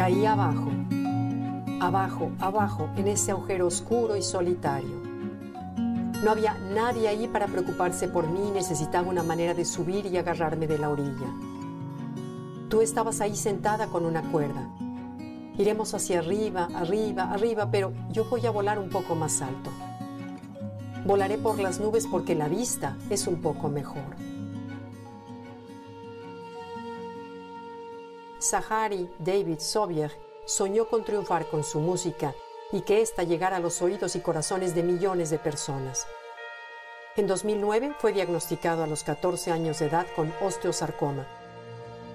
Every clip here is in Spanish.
Caí abajo, abajo, abajo, en ese agujero oscuro y solitario. No había nadie allí para preocuparse por mí necesitaba una manera de subir y agarrarme de la orilla. Tú estabas ahí sentada con una cuerda. Iremos hacia arriba, arriba, arriba, pero yo voy a volar un poco más alto. Volaré por las nubes porque la vista es un poco mejor. Sahari David Sobier soñó con triunfar con su música y que ésta llegara a los oídos y corazones de millones de personas. En 2009 fue diagnosticado a los 14 años de edad con osteosarcoma,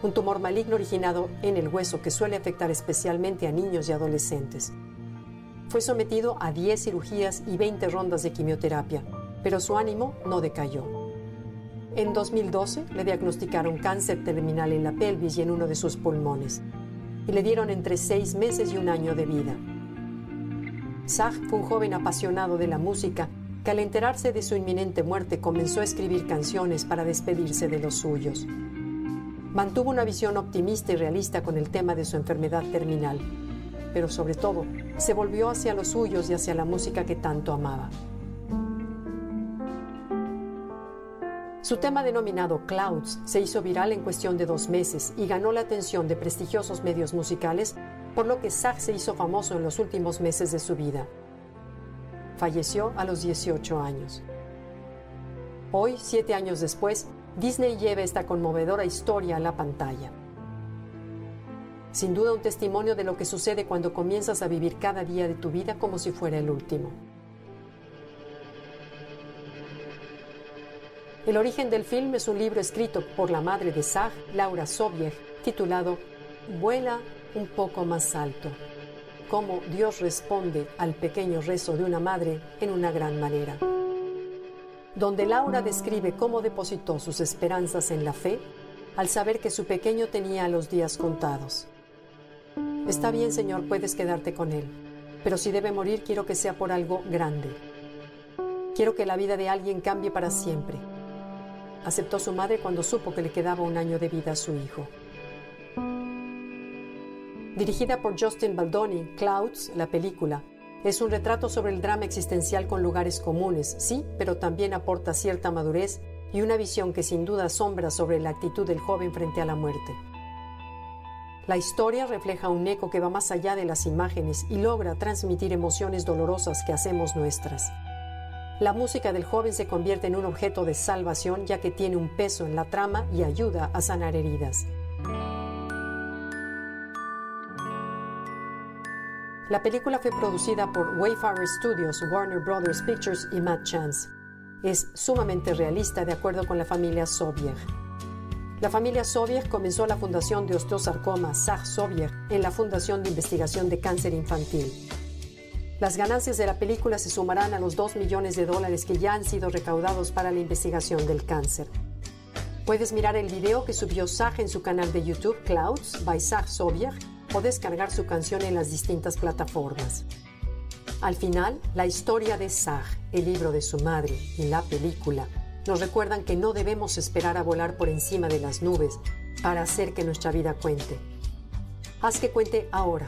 un tumor maligno originado en el hueso que suele afectar especialmente a niños y adolescentes. Fue sometido a 10 cirugías y 20 rondas de quimioterapia, pero su ánimo no decayó. En 2012 le diagnosticaron cáncer terminal en la pelvis y en uno de sus pulmones, y le dieron entre seis meses y un año de vida. Zach fue un joven apasionado de la música que al enterarse de su inminente muerte comenzó a escribir canciones para despedirse de los suyos. Mantuvo una visión optimista y realista con el tema de su enfermedad terminal, pero sobre todo se volvió hacia los suyos y hacia la música que tanto amaba. Su tema denominado Clouds se hizo viral en cuestión de dos meses y ganó la atención de prestigiosos medios musicales, por lo que Zach se hizo famoso en los últimos meses de su vida. Falleció a los 18 años. Hoy, siete años después, Disney lleva esta conmovedora historia a la pantalla. Sin duda un testimonio de lo que sucede cuando comienzas a vivir cada día de tu vida como si fuera el último. El origen del film es un libro escrito por la madre de Zach, Laura Sobiech, titulado Vuela un poco más alto. Cómo Dios responde al pequeño rezo de una madre en una gran manera. Donde Laura describe cómo depositó sus esperanzas en la fe al saber que su pequeño tenía los días contados. Está bien, Señor, puedes quedarte con él, pero si debe morir quiero que sea por algo grande. Quiero que la vida de alguien cambie para siempre aceptó su madre cuando supo que le quedaba un año de vida a su hijo. Dirigida por Justin Baldoni, Clouds, la película, es un retrato sobre el drama existencial con lugares comunes, sí, pero también aporta cierta madurez y una visión que sin duda asombra sobre la actitud del joven frente a la muerte. La historia refleja un eco que va más allá de las imágenes y logra transmitir emociones dolorosas que hacemos nuestras. La música del joven se convierte en un objeto de salvación ya que tiene un peso en la trama y ayuda a sanar heridas. La película fue producida por Wayfarer Studios, Warner Brothers Pictures y Matt Chance. Es sumamente realista de acuerdo con la familia Sobiech. La familia Sobiech comenzó la fundación de osteosarcoma Zach Sobiech en la Fundación de Investigación de Cáncer Infantil. Las ganancias de la película se sumarán a los 2 millones de dólares que ya han sido recaudados para la investigación del cáncer. Puedes mirar el video que subió Zach en su canal de YouTube Clouds by Zach Sobiech o descargar su canción en las distintas plataformas. Al final, la historia de Zach, el libro de su madre y la película nos recuerdan que no debemos esperar a volar por encima de las nubes para hacer que nuestra vida cuente. Haz que cuente ahora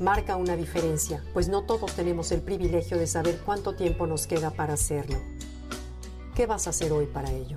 marca una diferencia, pues no todos tenemos el privilegio de saber cuánto tiempo nos queda para hacerlo. ¿Qué vas a hacer hoy para ello?